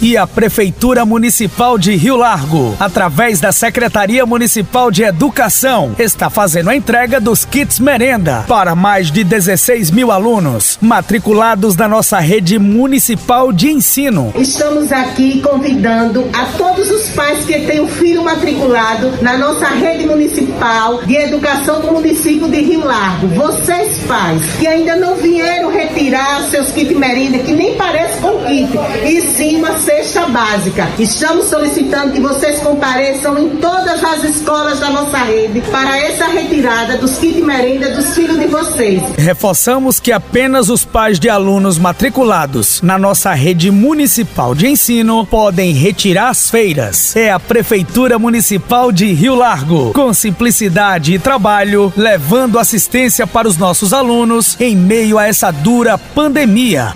E a Prefeitura Municipal de Rio Largo, através da Secretaria Municipal de Educação, está fazendo a entrega dos kits merenda para mais de 16 mil alunos matriculados na nossa rede municipal de ensino. Estamos aqui convidando a todos os pais que têm um filho matriculado na nossa rede municipal de educação do município de Rio Largo. Vocês pais que ainda não vieram retirar seus kits merenda, que nem parece com kit, e sim uma cesta básica. Estamos solicitando que vocês compareçam em todas as escolas da nossa rede para essa retirada dos kits merenda dos filhos de vocês. Reforçamos que apenas os pais de alunos matriculados na nossa rede municipal de ensino podem retirar as feiras. É a Prefeitura Municipal de Rio Largo, com simplicidade e trabalho, levando assistência para os nossos alunos em meio a essa dura pandemia.